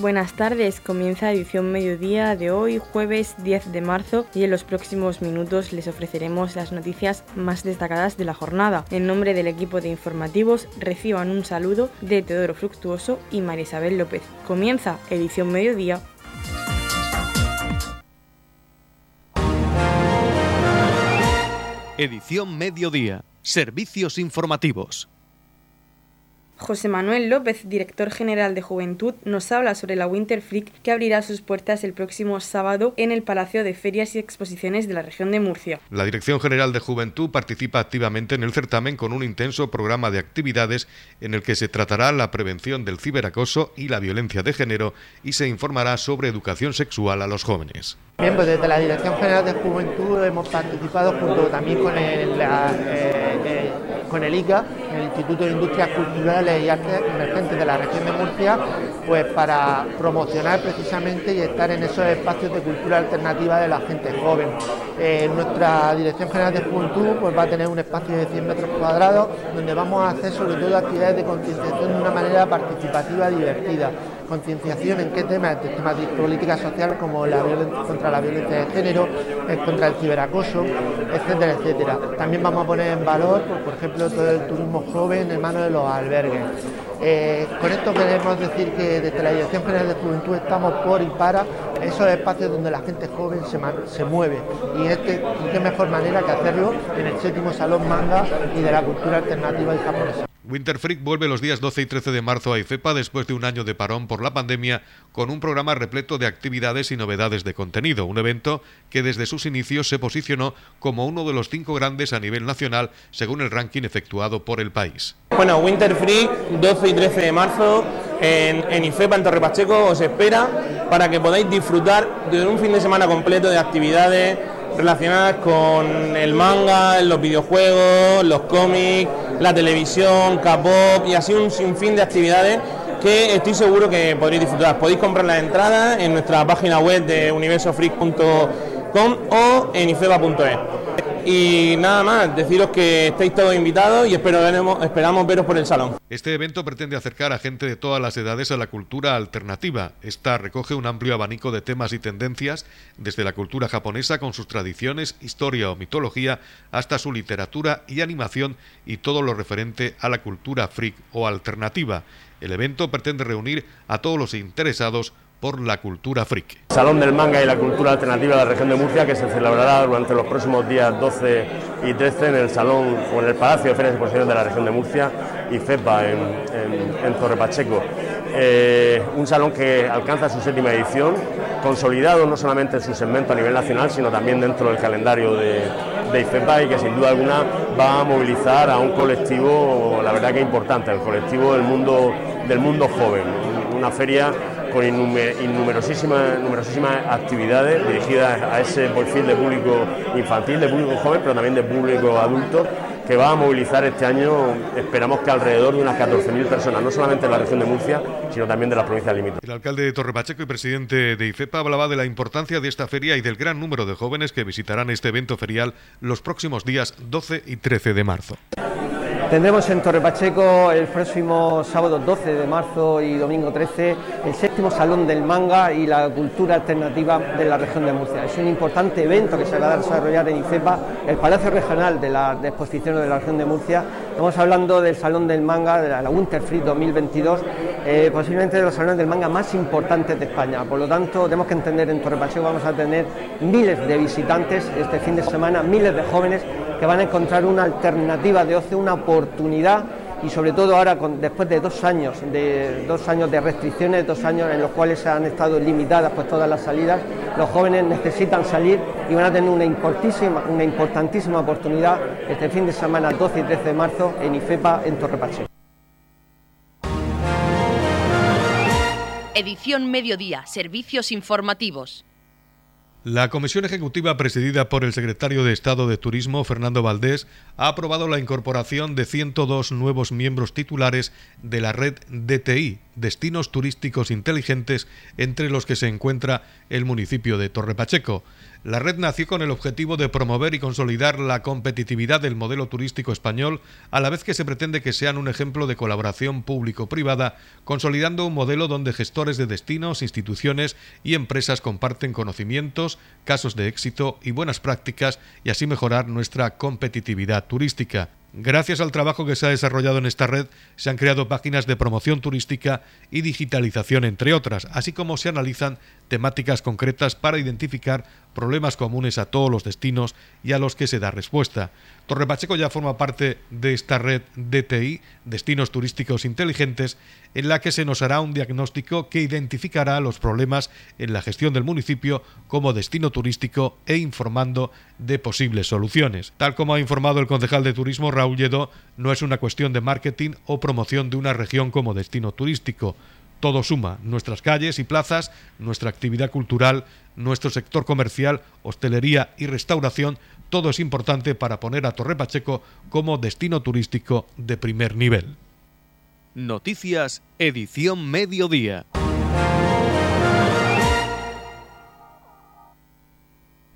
Buenas tardes, comienza edición mediodía de hoy, jueves 10 de marzo, y en los próximos minutos les ofreceremos las noticias más destacadas de la jornada. En nombre del equipo de informativos, reciban un saludo de Teodoro Fructuoso y María Isabel López. Comienza edición mediodía. Edición mediodía. Servicios informativos. José Manuel López, director general de Juventud, nos habla sobre la Winter Freak que abrirá sus puertas el próximo sábado en el Palacio de Ferias y Exposiciones de la región de Murcia. La Dirección General de Juventud participa activamente en el certamen con un intenso programa de actividades en el que se tratará la prevención del ciberacoso y la violencia de género y se informará sobre educación sexual a los jóvenes. Bien, pues desde la Dirección General de Juventud hemos participado junto también con el, eh, eh, con el ICA, el Instituto de Industrias Culturales y Artes Emergentes de la región de Murcia, pues para promocionar precisamente y estar en esos espacios de cultura alternativa de la gente joven. Eh, nuestra Dirección General de Juventud pues va a tener un espacio de 100 metros cuadrados donde vamos a hacer sobre todo actividades de concienciación de una manera participativa, divertida concienciación en qué temas, temas de política social como la violencia contra la violencia de género, eh, contra el ciberacoso, etcétera, etcétera. También vamos a poner en valor, pues, por ejemplo, todo el turismo joven en manos de los albergues. Eh, con esto queremos decir que desde la Dirección General de Juventud estamos por y para esos espacios donde la gente joven se, se mueve y este, qué mejor manera que hacerlo en el séptimo Salón Manga y de la cultura alternativa y japonesa. Winter Freak vuelve los días 12 y 13 de marzo a IFEPA después de un año de parón por la pandemia con un programa repleto de actividades y novedades de contenido, un evento que desde sus inicios se posicionó como uno de los cinco grandes a nivel nacional según el ranking efectuado por el país. Bueno, Winter Freak 12 y 13 de marzo en, en IFEPA en Torre Pacheco os espera para que podáis disfrutar de un fin de semana completo de actividades relacionadas con el manga, los videojuegos, los cómics, la televisión, K-pop y así un sinfín de actividades que estoy seguro que podréis disfrutar. Podéis comprar las entradas en nuestra página web de universofreak.com o en ifeba.es. Y nada más, deciros que estáis todos invitados y espero esperamos veros por el salón. Este evento pretende acercar a gente de todas las edades a la cultura alternativa. Esta recoge un amplio abanico de temas y tendencias, desde la cultura japonesa con sus tradiciones, historia o mitología, hasta su literatura y animación y todo lo referente a la cultura freak o alternativa. El evento pretende reunir a todos los interesados por la cultura friki. Salón del Manga y la Cultura Alternativa de la región de Murcia que se celebrará durante los próximos días 12 y 13 en el Salón o en el Palacio de Ferias y Exposiciones de la región de Murcia y FEPA en, en, Torre Pacheco. Eh, un salón que alcanza su séptima edición, consolidado no solamente en su segmento a nivel nacional, sino también dentro del calendario de, de IFEPA y que sin duda alguna va a movilizar a un colectivo, la verdad que importante, el colectivo del mundo, del mundo joven. Una feria con innumerosísimas, numerosísimas actividades dirigidas a ese perfil de público infantil, de público joven, pero también de público adulto, que va a movilizar este año, esperamos que alrededor de unas 14.000 personas, no solamente en la región de Murcia, sino también de las provincias limítrofes. El alcalde de Torre Pacheco y presidente de IFEPA hablaba de la importancia de esta feria y del gran número de jóvenes que visitarán este evento ferial los próximos días 12 y 13 de marzo. Tendremos en Torre Pacheco el próximo sábado 12 de marzo y domingo 13 el séptimo Salón del Manga y la Cultura Alternativa de la región de Murcia. Es un importante evento que se va a desarrollar en ICEPA, el Palacio Regional de la de Exposiciones de la región de Murcia. Estamos hablando del Salón del Manga, de la, Winter Free 2022, eh, posiblemente de los salones del manga más importantes de España. Por lo tanto, tenemos que entender en Torre Pacheco vamos a tener miles de visitantes este fin de semana, miles de jóvenes que van a encontrar una alternativa de ocio, una oportunidad y sobre todo ahora después de dos años de dos años de restricciones, dos años en los cuales han estado limitadas pues todas las salidas, los jóvenes necesitan salir y van a tener una importantísima, una importantísima oportunidad este fin de semana 12 y 13 de marzo en IFEPA en Torrepache. Edición Mediodía, Servicios Informativos. La Comisión Ejecutiva presidida por el secretario de Estado de Turismo, Fernando Valdés, ha aprobado la incorporación de 102 nuevos miembros titulares de la red DTI, destinos turísticos inteligentes entre los que se encuentra el municipio de Torre Pacheco. La red nació con el objetivo de promover y consolidar la competitividad del modelo turístico español, a la vez que se pretende que sean un ejemplo de colaboración público-privada, consolidando un modelo donde gestores de destinos, instituciones y empresas comparten conocimientos, casos de éxito y buenas prácticas y así mejorar nuestra competitividad turística. Gracias al trabajo que se ha desarrollado en esta red, se han creado páginas de promoción turística y digitalización, entre otras, así como se analizan temáticas concretas para identificar problemas comunes a todos los destinos y a los que se da respuesta. Torre Pacheco ya forma parte de esta red DTI, Destinos Turísticos Inteligentes, en la que se nos hará un diagnóstico que identificará los problemas en la gestión del municipio como destino turístico e informando de posibles soluciones. Tal como ha informado el concejal de turismo Raúl Lledó, no es una cuestión de marketing o promoción de una región como destino turístico todo suma, nuestras calles y plazas, nuestra actividad cultural, nuestro sector comercial, hostelería y restauración, todo es importante para poner a Torre Pacheco como destino turístico de primer nivel. Noticias, edición mediodía.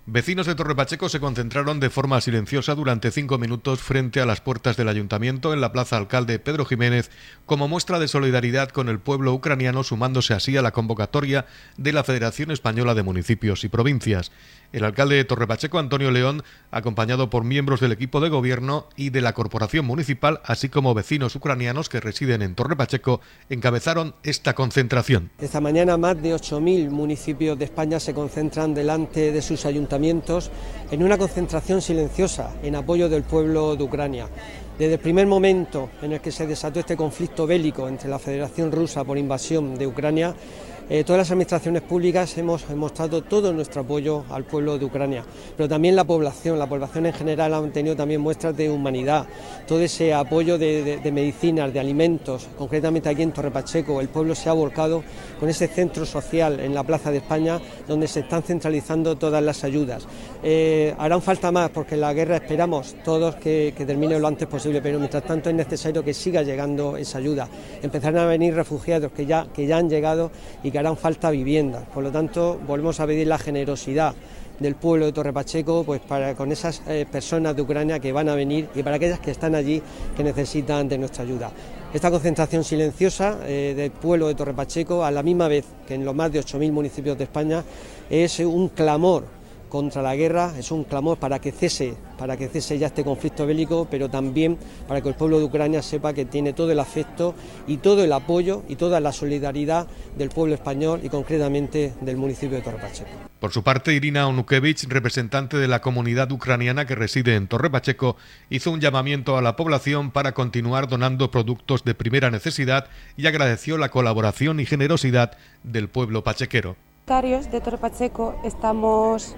Vecinos de Torre Pacheco se concentraron de forma silenciosa durante cinco minutos frente a las puertas del ayuntamiento en la plaza alcalde Pedro Jiménez como muestra de solidaridad con el pueblo ucraniano sumándose así a la convocatoria de la Federación Española de Municipios y Provincias. El alcalde de Torrepacheco, Antonio León, acompañado por miembros del equipo de gobierno y de la corporación municipal, así como vecinos ucranianos que residen en Torrepacheco, encabezaron esta concentración. Esta mañana más de 8.000 municipios de España se concentran delante de sus ayuntamientos en una concentración silenciosa en apoyo del pueblo de Ucrania. Desde el primer momento en el que se desató este conflicto bélico entre la Federación Rusa por invasión de Ucrania, eh, todas las administraciones públicas hemos mostrado todo nuestro apoyo al pueblo de Ucrania, pero también la población, la población en general ha tenido también muestras de humanidad, todo ese apoyo de, medicinas, de alimentos, concretamente aquí en Torre Pacheco, el pueblo se ha volcado con ese centro social en la Plaza de España donde se están centralizando todas las ayudas. Eh, harán falta más porque la guerra esperamos todos que, termine lo antes posible, pero mientras tanto es necesario que siga llegando esa ayuda. Empezarán a venir refugiados que ya, que ya han llegado y que harán falta viviendas. Por lo tanto, volvemos a pedir la generosidad del pueblo de Torre Pacheco pues para con esas eh, personas de Ucrania que van a venir y para aquellas que están allí que necesitan de nuestra ayuda. Esta concentración silenciosa eh, del pueblo de Torre Pacheco, a la misma vez que en los más de 8.000 municipios de España, es un clamor contra la guerra, es un clamor para que cese, para que cese ya este conflicto bélico, pero también para que el pueblo de Ucrania sepa que tiene todo el afecto y todo el apoyo y toda la solidaridad del pueblo español y concretamente del municipio de Torre Pacheco. Por su parte, Irina Onukevich, representante de la comunidad ucraniana que reside en Torre Pacheco, hizo un llamamiento a la población para continuar donando productos de primera necesidad y agradeció la colaboración y generosidad del pueblo pachequero. De Torre Pacheco estamos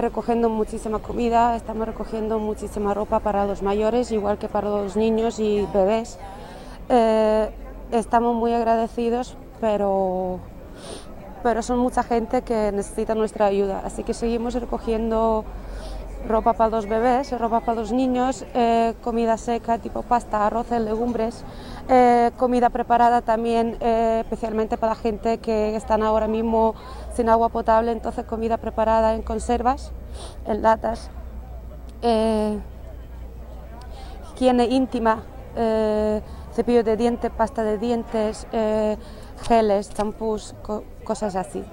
recogiendo muchísima comida, estamos recogiendo muchísima ropa para los mayores, igual que para los niños y bebés. Eh, estamos muy agradecidos, pero, pero son mucha gente que necesita nuestra ayuda, así que seguimos recogiendo ropa para los bebés, ropa para los niños, eh, comida seca tipo pasta, arroz, legumbres, eh, comida preparada también especialmente para gente que están ahora mismo sin agua potable, entonces comida preparada en conservas, en latas, eh, higiene íntima, eh, cepillo de dientes, pasta de dientes, eh, geles, champús, cosas así.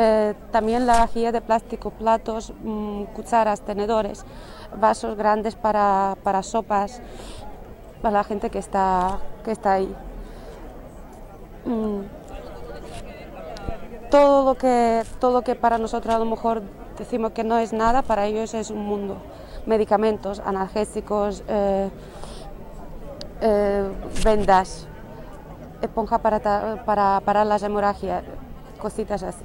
Em, también la vajilla de plástico, platos, mm, cucharas, tenedores, vasos grandes para, sopas, para la gente que está, que está ahí. Mm todo lo que, todo que para nosotros a lo mejor decimos que no es nada, para ellos es un mundo. Medicamentos, analgésicos, eh, eh, vendas, esponja para, para parar las hemorragias, cositas así.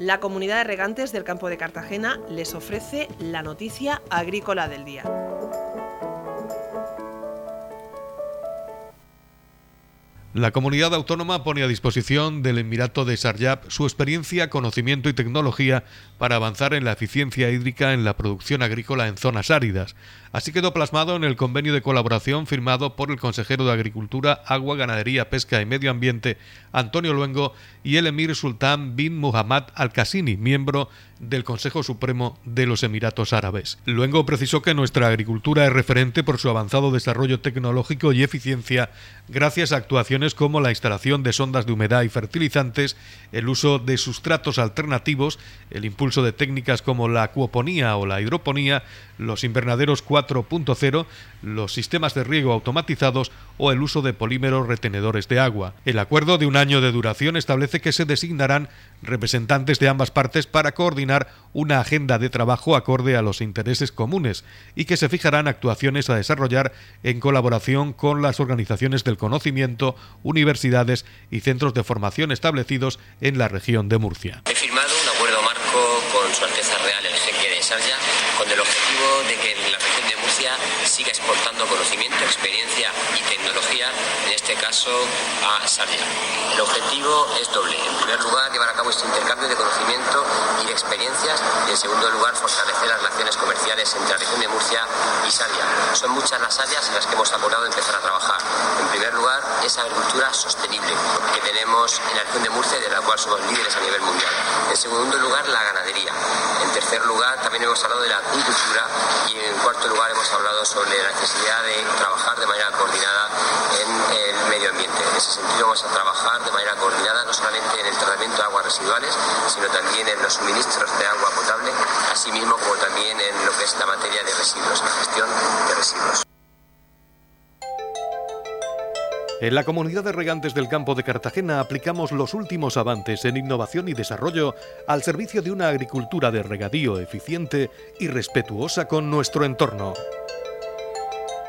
La comunidad de regantes del campo de Cartagena les ofrece la noticia agrícola del día. La comunidad autónoma pone a disposición del Emirato de Sarjab su experiencia, conocimiento y tecnología para avanzar en la eficiencia hídrica en la producción agrícola en zonas áridas. Así quedó plasmado en el convenio de colaboración firmado por el consejero de Agricultura, Agua, Ganadería, Pesca y Medio Ambiente, Antonio Luengo, y el emir sultán bin Muhammad al-Qasini, miembro del Consejo Supremo de los Emiratos Árabes. Luengo precisó que nuestra agricultura es referente por su avanzado desarrollo tecnológico y eficiencia gracias a actuaciones como la instalación de sondas de humedad y fertilizantes, el uso de sustratos alternativos, el impulso de técnicas como la acuoponía o la hidroponía, los invernaderos 4.0, los sistemas de riego automatizados o el uso de polímeros retenedores de agua. El acuerdo de un año de duración establece que se designarán representantes de ambas partes para coordinar una agenda de trabajo acorde a los intereses comunes y que se fijarán actuaciones a desarrollar en colaboración con las organizaciones del conocimiento, universidades y centros de formación establecidos en la región de Murcia. He firmado un acuerdo marco con Su Alteza Real el Jeque de Sarja con el objetivo de que la región de Murcia siga exportando conocimiento, experiencia y tecnología, este caso a Sarja. El objetivo es doble. En primer lugar, llevar a cabo este intercambio de conocimiento y de experiencias y en segundo lugar, fortalecer las relaciones comerciales entre la región de Murcia y Sarja. Son muchas las áreas en las que hemos acordado empezar a trabajar. En primer lugar, esa agricultura sostenible que tenemos en la región de Murcia y de la cual somos líderes a nivel mundial. En segundo lugar, la ganadería. En tercer lugar, también hemos hablado de la agricultura y en cuarto lugar hemos hablado sobre la necesidad de trabajar de manera coordinada en el medio ambiente. En ese sentido vamos a trabajar de manera coordinada no solamente en el tratamiento de aguas residuales, sino también en los suministros de agua potable, así mismo como también en lo que es la materia de residuos, la gestión de residuos. En la comunidad de regantes del campo de Cartagena aplicamos los últimos avances en innovación y desarrollo al servicio de una agricultura de regadío eficiente y respetuosa con nuestro entorno.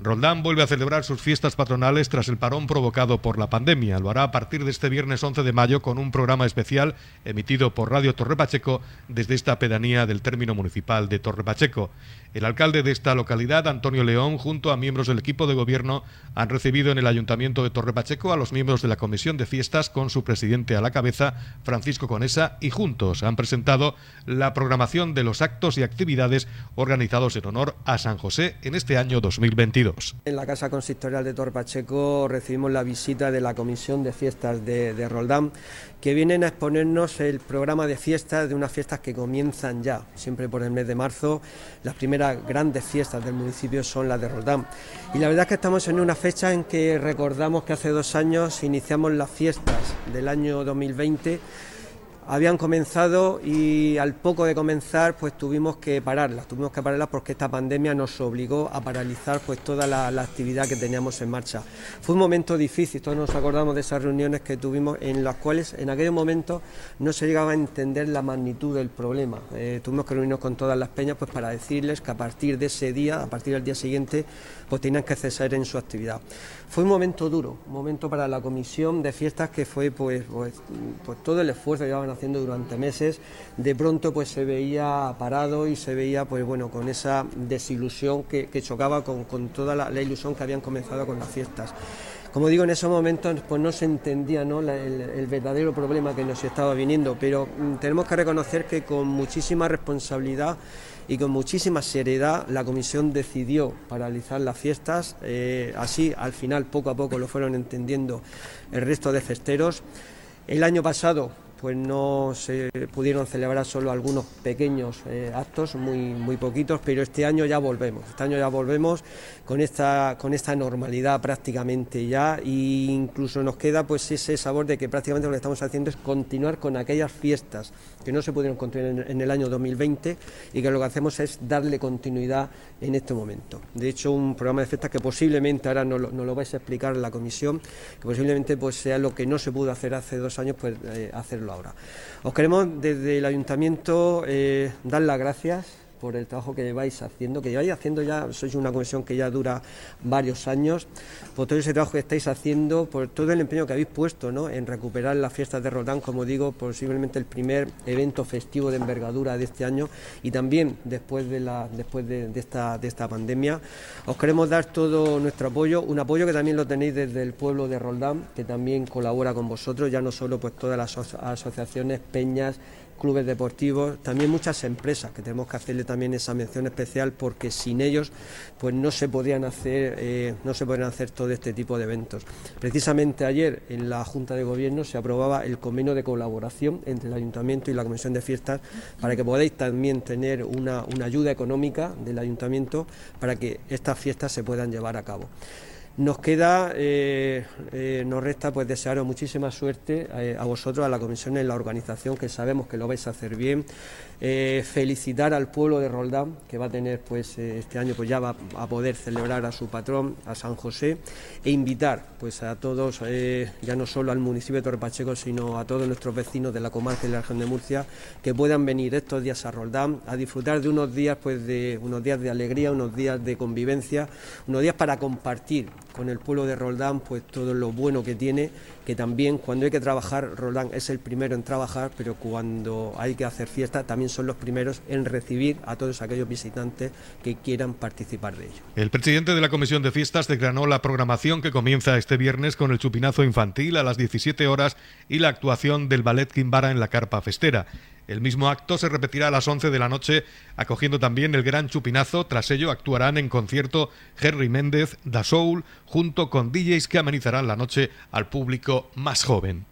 Roldán vuelve a celebrar sus fiestas patronales tras el parón provocado por la pandemia. Lo hará a partir de este viernes 11 de mayo con un programa especial emitido por Radio Torre Pacheco desde esta pedanía del término municipal de Torre Pacheco. El alcalde de esta localidad, Antonio León, junto a miembros del equipo de gobierno, han recibido en el Ayuntamiento de Torre Pacheco a los miembros de la Comisión de Fiestas con su presidente a la cabeza, Francisco Conesa, y juntos han presentado la programación de los actos y actividades organizados en honor a San José en este año 2022. En la Casa Consistorial de Torre Pacheco recibimos la visita de la Comisión de Fiestas de, de Roldán, que vienen a exponernos el programa de fiestas de unas fiestas que comienzan ya, siempre por el mes de marzo. Las primeras grandes fiestas del municipio son las de Roldán. Y la verdad es que estamos en una fecha en que recordamos que hace dos años iniciamos las fiestas del año 2020 habían comenzado y al poco de comenzar pues tuvimos que pararlas, tuvimos que pararlas porque esta pandemia nos obligó a paralizar pues toda la, actividad que teníamos en marcha. Fue un momento difícil, todos nos acordamos de esas reuniones que tuvimos en las cuales en aquel momento no se llegaba a entender la magnitud del problema. Eh, tuvimos que reunirnos con todas las peñas pues para decirles que a partir de ese día, a partir del día siguiente, pues tenían que cesar en su actividad. Fue un momento duro, un momento para la comisión de fiestas que fue pues, pues, pues todo el esfuerzo que llevaban durante meses, de pronto pues se veía parado y se veía pues bueno con esa desilusión que, chocaba con, toda la, ilusión que habían comenzado con las fiestas. Como digo, en esos momentos pues no se entendía ¿no? El, verdadero problema que nos estaba viniendo, pero mm, tenemos que reconocer que con muchísima responsabilidad y con muchísima seriedad la comisión decidió paralizar las fiestas, eh, así al final poco a poco lo fueron entendiendo el resto de festeros. El año pasado pues no se pudieron celebrar solo algunos pequeños eh, actos, muy, muy poquitos, pero este año ya volvemos, este año ya volvemos con esta, con esta normalidad prácticamente ya e incluso nos queda pues ese sabor de que prácticamente lo que estamos haciendo es continuar con aquellas fiestas que no se pudieron continuar en, el año 2020 y que lo que hacemos es darle continuidad en este momento. De hecho, un programa de fiestas que posiblemente ahora no lo, vais a explicar en la comisión, que posiblemente pues sea lo que no se pudo hacer hace dos años, pues eh, hacerlo ahora. Os queremos desde el ayuntamiento eh, dar las gracias por el trabajo que lleváis haciendo, que lleváis haciendo ya, sois una comisión que ya dura varios años, por todo ese trabajo que estáis haciendo, por todo el empeño que habéis puesto ¿no? en recuperar las fiestas de Roldán, como digo, posiblemente el primer evento festivo de envergadura de este año y también después de, la, después de, esta, de esta pandemia. Os queremos dar todo nuestro apoyo, un apoyo que también lo tenéis desde el pueblo de Roldán, que también colabora con vosotros, ya no solo pues todas las asociaciones, peñas, clubes deportivos, también muchas empresas que tenemos que hacerle también esa mención especial porque sin ellos pues no se podrían hacer eh, no se podrían hacer todo este tipo de eventos. Precisamente ayer en la Junta de Gobierno se aprobaba el convenio de colaboración entre el Ayuntamiento y la Comisión de Fiestas para que podáis también tener una, una ayuda económica del Ayuntamiento para que estas fiestas se puedan llevar a cabo. Nos queda, eh, eh, nos resta pues desearos muchísima suerte eh, a vosotros, a la comisión en la organización, que sabemos que lo vais a hacer bien. felicitar al pueblo de Roldán, que va a tener pues este año pues ya va a poder celebrar a su patrón, a San José, e invitar pues a todos, ya no solo al municipio de Torre Pacheco, sino a todos nuestros vecinos de la comarca y la región de Murcia, que puedan venir estos días a Roldán a disfrutar de unos días pues de unos días de alegría, unos días de convivencia, unos días para compartir con el pueblo de Roldán pues todo lo bueno que tiene, que también cuando hay que trabajar, Roldán es el primero en trabajar, pero cuando hay que hacer fiesta también son los primeros en recibir a todos aquellos visitantes que quieran participar de ello. El presidente de la Comisión de Fiestas declaró la programación que comienza este viernes con el chupinazo infantil a las 17 horas y la actuación del ballet Quimbara en la carpa festera. El mismo acto se repetirá a las 11 de la noche, acogiendo también el gran chupinazo. Tras ello actuarán en concierto Henry Méndez, Da Soul, junto con DJs que amenizarán la noche al público más joven.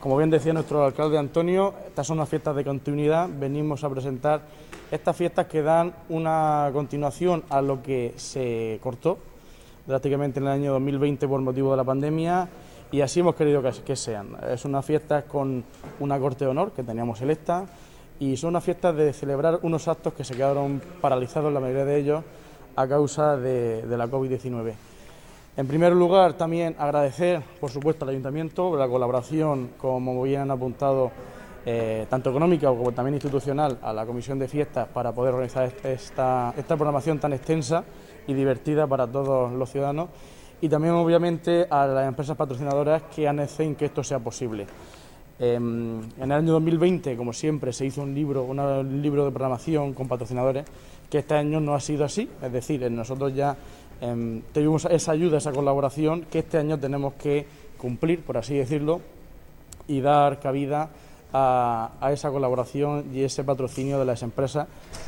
Como bien decía nuestro alcalde Antonio, estas son unas fiestas de continuidad. Venimos a presentar estas fiestas que dan una continuación a lo que se cortó drásticamente en el año 2020 por motivo de la pandemia y así hemos querido que, sean. Es una fiesta con una corte de honor que teníamos electa y son unas fiestas de celebrar unos actos que se quedaron paralizados, la mayoría de ellos, a causa de, la COVID-19. En primer lugar, también agradecer, por supuesto, al Ayuntamiento la colaboración, como bien han apuntado, eh, tanto económica como también institucional, a la Comisión de Fiestas para poder organizar esta, programación tan extensa y divertida para todos los ciudadanos y también obviamente a las empresas patrocinadoras que han hecho que esto sea posible. Em, en el año 2020, como siempre, se hizo un libro, un libro de programación con patrocinadores, que este año no ha sido así, es decir, nosotros ya eh, tuvimos esa ayuda, esa colaboración, que este año tenemos que cumplir, por así decirlo, y dar cabida a, a esa colaboración y ese patrocinio de las empresas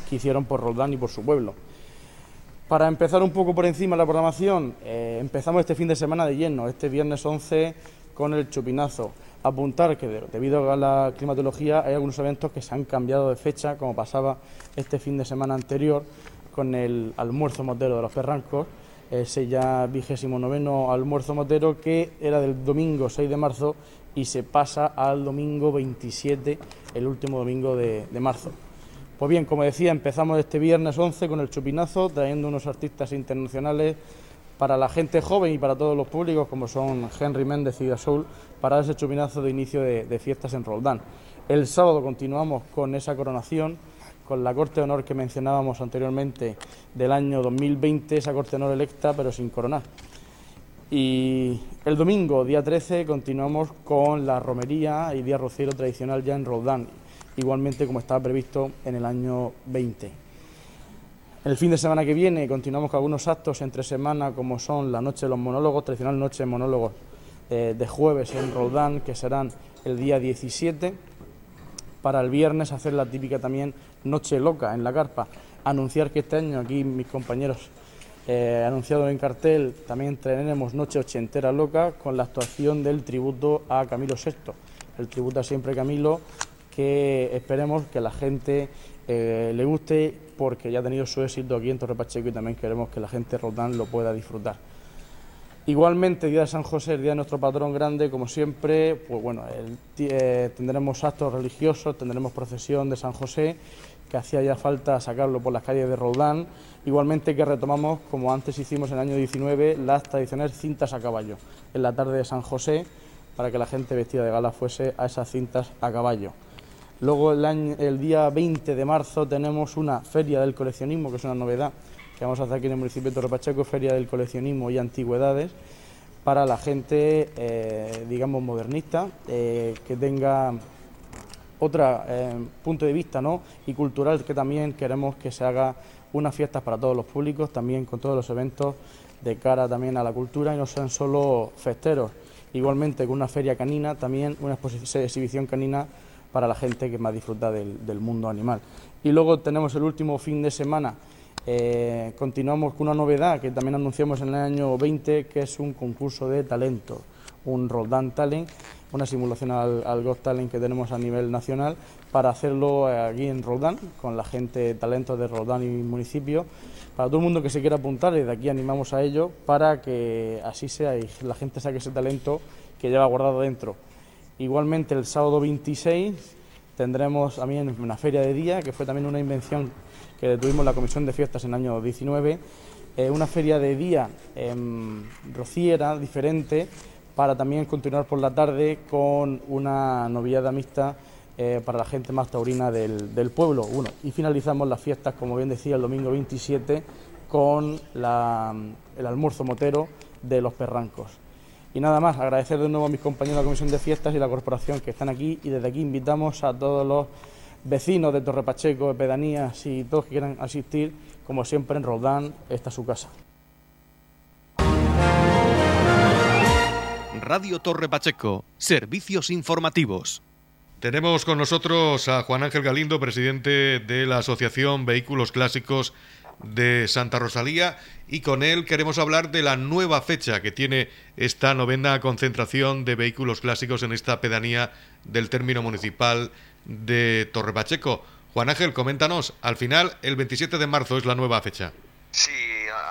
que hicieron por Roldán y por su pueblo. Para empezar un poco por encima la programación, eh, empezamos este fin de semana de lleno, este viernes 11 con el chupinazo. Apuntar que debido a la climatología hay algunos eventos que se han cambiado de fecha, como pasaba este fin de semana anterior con el almuerzo motero de los Ferrancos, ese ya vigésimo noveno almuerzo motero que era del domingo 6 de marzo y se pasa al domingo 27, el último domingo de marzo. Pues bien, como decía, empezamos este viernes 11 con el chupinazo, trayendo unos artistas internacionales para la gente joven y para todos los públicos, como son Henry Méndez y Soul, para ese chupinazo de inicio de, fiestas en Roldán. El sábado continuamos con esa coronación, con la Corte de Honor que mencionábamos anteriormente del año 2020, esa Corte de Honor electa pero sin coronar. Y el domingo, día 13, continuamos con la romería y día rociero tradicional ya en Roldán igualmente como estaba previsto en el año 20. El fin de semana que viene continuamos con algunos actos entre semana, como son la noche de los monólogos, tradicional noche de monólogos eh, de jueves en Roldán, que serán el día 17. Para el viernes hacer la típica también noche loca en la carpa. Anunciar que este año aquí mis compañeros eh, anunciado en cartel, también tenemos Noche Ochentera Loca con la actuación del tributo a Camilo VI el tributo a siempre Camilo, que esperemos que la gente eh, le guste porque ya ha tenido su éxito aquí en Torre Pacheco y también queremos que la gente Roldán lo pueda disfrutar. Igualmente, Día de San José, el día de nuestro patrón grande, como siempre, pues bueno, eh, tendremos actos religiosos, tendremos procesión de San José, que hacía ya falta sacarlo por las calles de Roldán. Igualmente que retomamos, como antes hicimos en el año 19, las tradicionales cintas a caballo, en la tarde de San José, para que la gente vestida de gala fuese a esas cintas a caballo. Luego el, el día 20 de marzo tenemos una feria del coleccionismo, que es una novedad, que vamos a hacer aquí en el municipio de Torre Pacheco, Feria del Coleccionismo y Antigüedades, para la gente, eh, digamos, modernista, eh, que tenga otro eh, punto de vista ¿no? y cultural, que también queremos que se haga unas fiestas para todos los públicos, también con todos los eventos de cara también a la cultura y no sean solo festeros. Igualmente con una feria canina, también una exhibición canina para la gente que más disfruta del, del mundo animal. Y luego tenemos el último fin de semana eh, continuamos con una novedad que también anunciamos en el año 20, que es un concurso de talento, un Roldán Talent, una simulación al, al Got Talent que tenemos a nivel nacional para hacerlo aquí en Roldán, con la gente de talento de Roldán y municipio. Para todo el mundo que se quiera apuntar, y de aquí animamos a ello para que así sea y la gente saque ese talento que lleva guardado dentro. Igualmente el sábado 26 tendremos también una feria de día, que fue también una invención que tuvimos la Comisión de Fiestas en el año 19, eh, una feria de día rociera, diferente, para también continuar por la tarde con una novillada mixta eh, para la gente más taurina del, pueblo. Uno, y finalizamos las fiestas, como bien decía, el domingo 27 con el almuerzo motero de los perrancos. Y nada más, agradecer de nuevo a mis compañeros de la Comisión de Fiestas y la Corporación que están aquí y desde aquí invitamos a todos los vecinos de Torre Pacheco, de pedanías y todos que quieran asistir, como siempre en Roldán, esta es su casa. Radio Torre Pacheco, servicios informativos. Tenemos con nosotros a Juan Ángel Galindo, presidente de la Asociación Vehículos Clásicos de Santa Rosalía, y con él queremos hablar de la nueva fecha que tiene esta novena concentración de vehículos clásicos en esta pedanía del término municipal de Torre Pacheco. Juan Ángel, coméntanos, al final el 27 de marzo es la nueva fecha. Sí,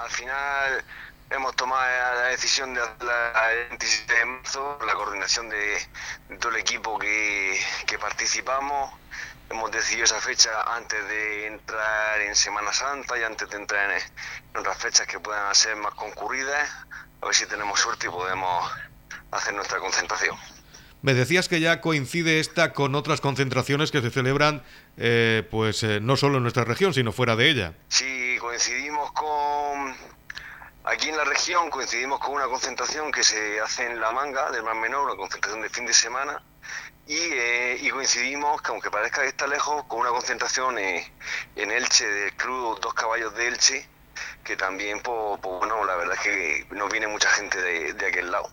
al final hemos tomado la decisión de el 27 de marzo, la coordinación de, todo el equipo que, participamos. Hemos decidido esa fecha antes de entrar en Semana Santa y antes de entrar en, en otras fechas que puedan ser más concurridas. A ver si tenemos suerte y podemos hacer nuestra concentración. Me decías que ya coincide esta con otras concentraciones que se celebran, eh, pues eh, no solo en nuestra región, sino fuera de ella. Sí, coincidimos con aquí en la región, coincidimos con una concentración que se hace en La Manga del Mar Menor, una concentración de fin de semana, y, eh, coincidimos, que aunque parezca que está lejos, con una concentración en Elche del Club Dos Caballos de Elche, que también, pues, bueno, la verdad es que nos viene mucha gente de, de aquel lado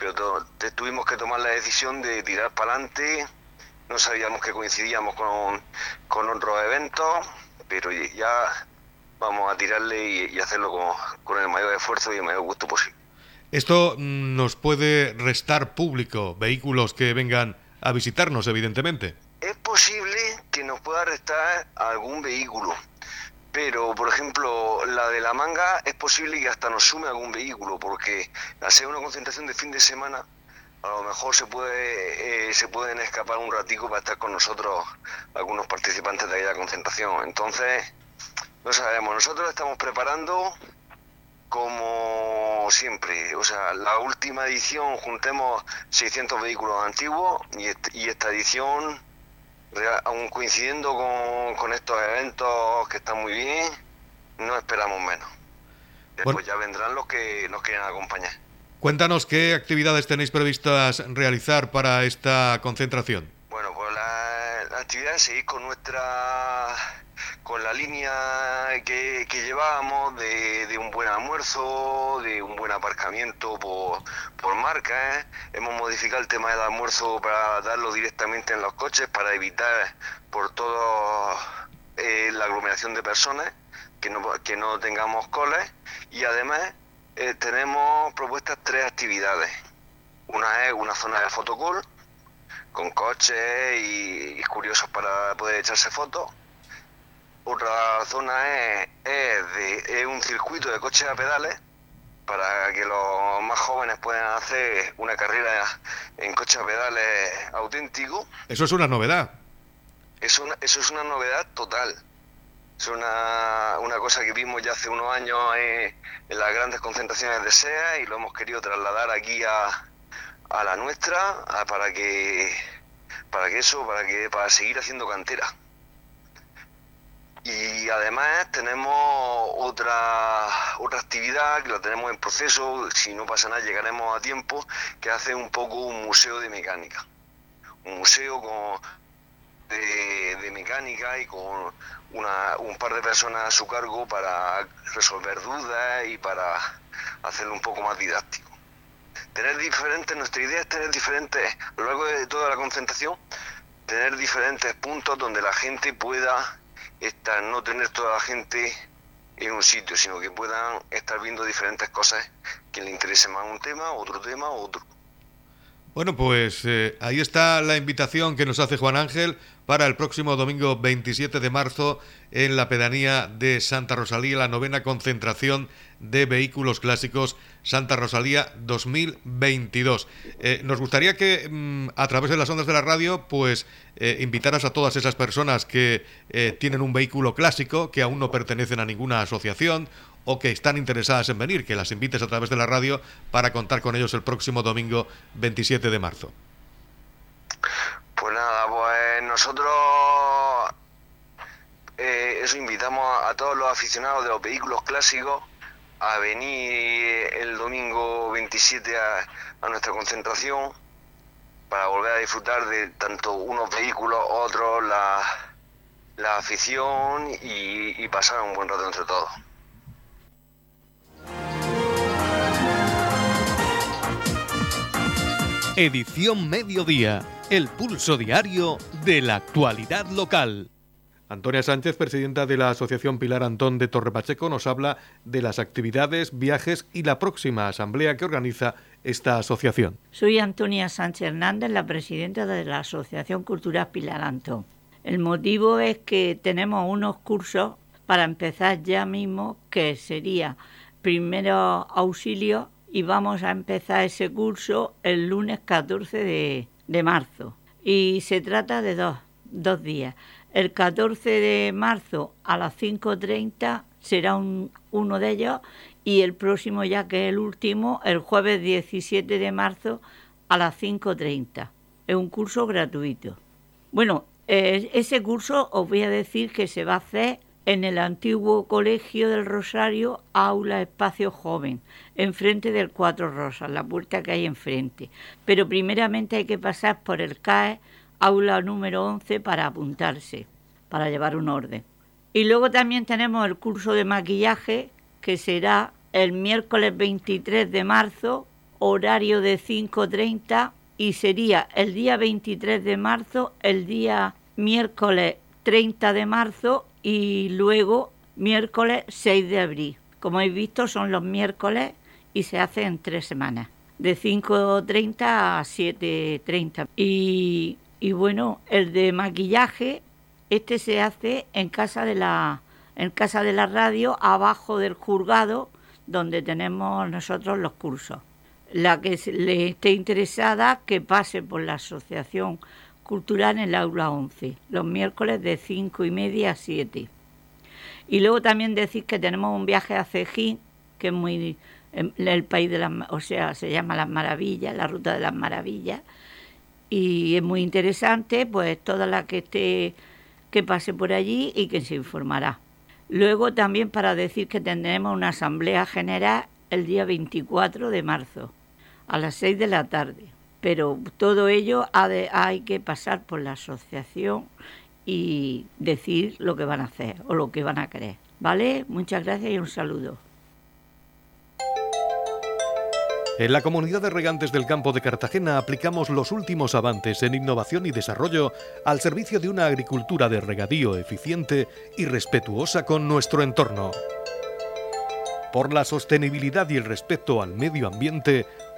pero tuvimos que tomar la decisión de tirar para adelante. No sabíamos que coincidíamos con, con otros eventos, pero ya vamos a tirarle y, hacerlo con, con, el mayor esfuerzo y el mayor gusto posible. Esto mm, nos puede restar público, vehículos que vengan a visitarnos, evidentemente. Es posible que nos pueda restar algún vehículo, pero por ejemplo la de la manga es posible que hasta nos sume algún vehículo porque al ser una concentración de fin de semana a lo mejor se puede eh, se pueden escapar un ratico para estar con nosotros algunos participantes de aquella concentración entonces no sabemos nosotros estamos preparando como siempre o sea la última edición juntemos 600 vehículos antiguos y esta edición aún coincidiendo con, estos eventos que están muy bien, no esperamos menos. Después ya vendrán los que nos quieran acompañar. Cuéntanos qué actividades tenéis previstas realizar para esta concentración. Bueno, pues la, la actividad es seguir con nuestra con la línea que, llevábamos de, un buen almuerzo, de un buen aparcamiento por, por marca. ¿eh? Hemos modificado el tema del almuerzo para darlo directamente en los coches para evitar por todo eh, la aglomeración de personas, que no, que no tengamos colas y además eh, tenemos propuestas tres actividades. Una es una zona de fotocall, con coches y, curiosos para poder echarse fotos. Otra zona es, de, un circuito de coches a pedales para que los más jóvenes puedan hacer una carrera en coches a pedales auténtico. Eso es una novedad. Eso, eso es una novedad total. Es una, una cosa que vimos ya hace unos años en, las grandes concentraciones de SEA y lo hemos querido trasladar aquí a, a la nuestra para que para que eso para que para seguir haciendo cantera y además tenemos otra otra actividad que la tenemos en proceso si no pasa nada llegaremos a tiempo que hace un poco un museo de mecánica. Un museo con de, mecánica y con una, un par de personas a su cargo para resolver dudas y para hacerlo un poco más didáctico. Tener diferentes, nuestra idea es tener diferentes, a lo largo de toda la concentración, tener diferentes puntos donde la gente pueda estar, no tener toda la gente en un sitio, sino que puedan estar viendo diferentes cosas que le interese más un tema, otro tema, otro. Bueno, pues eh, ahí está la invitación que nos hace Juan Ángel para el próximo domingo 27 de marzo en la pedanía de Santa Rosalía, la novena concentración de vehículos clásicos Santa Rosalía 2022. Eh, nos gustaría que mm, a través de las ondas de la radio, pues eh, invitaras a todas esas personas que tienen un vehículo clásico, que aún no pertenecen a ninguna asociación o que están interesadas en venir, que las invites a través de la radio para contar con ellos el próximo domingo 27 de marzo. Pues nada, pues nosotros eh, eso invitamos a, todos los aficionados de los vehículos clásicos a venir el domingo 27 a, nuestra concentración para volver a disfrutar de tanto unos vehículos, otros, la, la afición y pasar un buen rato entre todos. Edición Mediodía, el pulso diario de la actualidad local. Antonia Sánchez, presidenta de la Asociación Pilar Antón de Torre Pacheco, nos habla de las actividades, viajes y la próxima asamblea que organiza esta asociación. Soy Antonia Sánchez Hernández, la presidenta de la Asociación Cultural Pilar Antón. El motivo es que tenemos unos cursos para empezar ya mismo, que sería primero auxilio y vamos a empezar ese curso el lunes 14 de, marzo. Y se trata de dos, dos días. El 14 de marzo a las 5.30 será un, uno de ellos y el próximo ya que es el último, el jueves 17 de marzo a las 5.30. Es un curso gratuito. Bueno, eh, ese curso os voy a decir que se va a hacer en el antiguo Colegio del Rosario, aula espacio joven, enfrente del Cuatro Rosas, la puerta que hay enfrente. Pero primeramente hay que pasar por el CAE, aula número 11, para apuntarse, para llevar un orden. Y luego también tenemos el curso de maquillaje, que será el miércoles 23 de marzo, horario de 5.30, y sería el día 23 de marzo, el día miércoles 30 de marzo y luego miércoles 6 de abril. Como habéis visto, son los miércoles y se hace en tres semanas, de 5.30 a 7.30. Y, y bueno, el de maquillaje, este se hace en casa de la, en casa de la radio, abajo del juzgado, donde tenemos nosotros los cursos. La que le esté interesada, que pase por la asociación cultural en el aula 11, los miércoles de 5 y media a 7. Y luego también decir que tenemos un viaje a Cejín, que es muy el país de las, o sea, se llama Las Maravillas, la ruta de las Maravillas, y es muy interesante, pues toda la que esté que pase por allí y que se informará. Luego también para decir que tendremos una asamblea general el día 24 de marzo a las 6 de la tarde pero todo ello hay que pasar por la asociación y decir lo que van a hacer o lo que van a querer. ¿Vale? Muchas gracias y un saludo. En la comunidad de regantes del campo de Cartagena aplicamos los últimos avances en innovación y desarrollo al servicio de una agricultura de regadío eficiente y respetuosa con nuestro entorno. Por la sostenibilidad y el respeto al medio ambiente,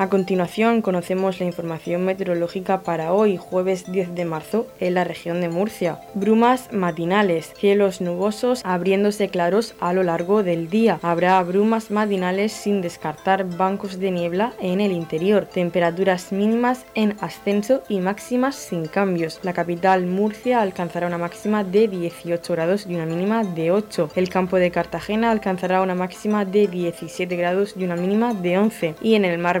A continuación conocemos la información meteorológica para hoy, jueves 10 de marzo, en la región de Murcia. Brumas matinales, cielos nubosos abriéndose claros a lo largo del día. Habrá brumas matinales sin descartar bancos de niebla en el interior. Temperaturas mínimas en ascenso y máximas sin cambios. La capital Murcia alcanzará una máxima de 18 grados y una mínima de 8. El campo de Cartagena alcanzará una máxima de 17 grados y una mínima de 11. Y en el mar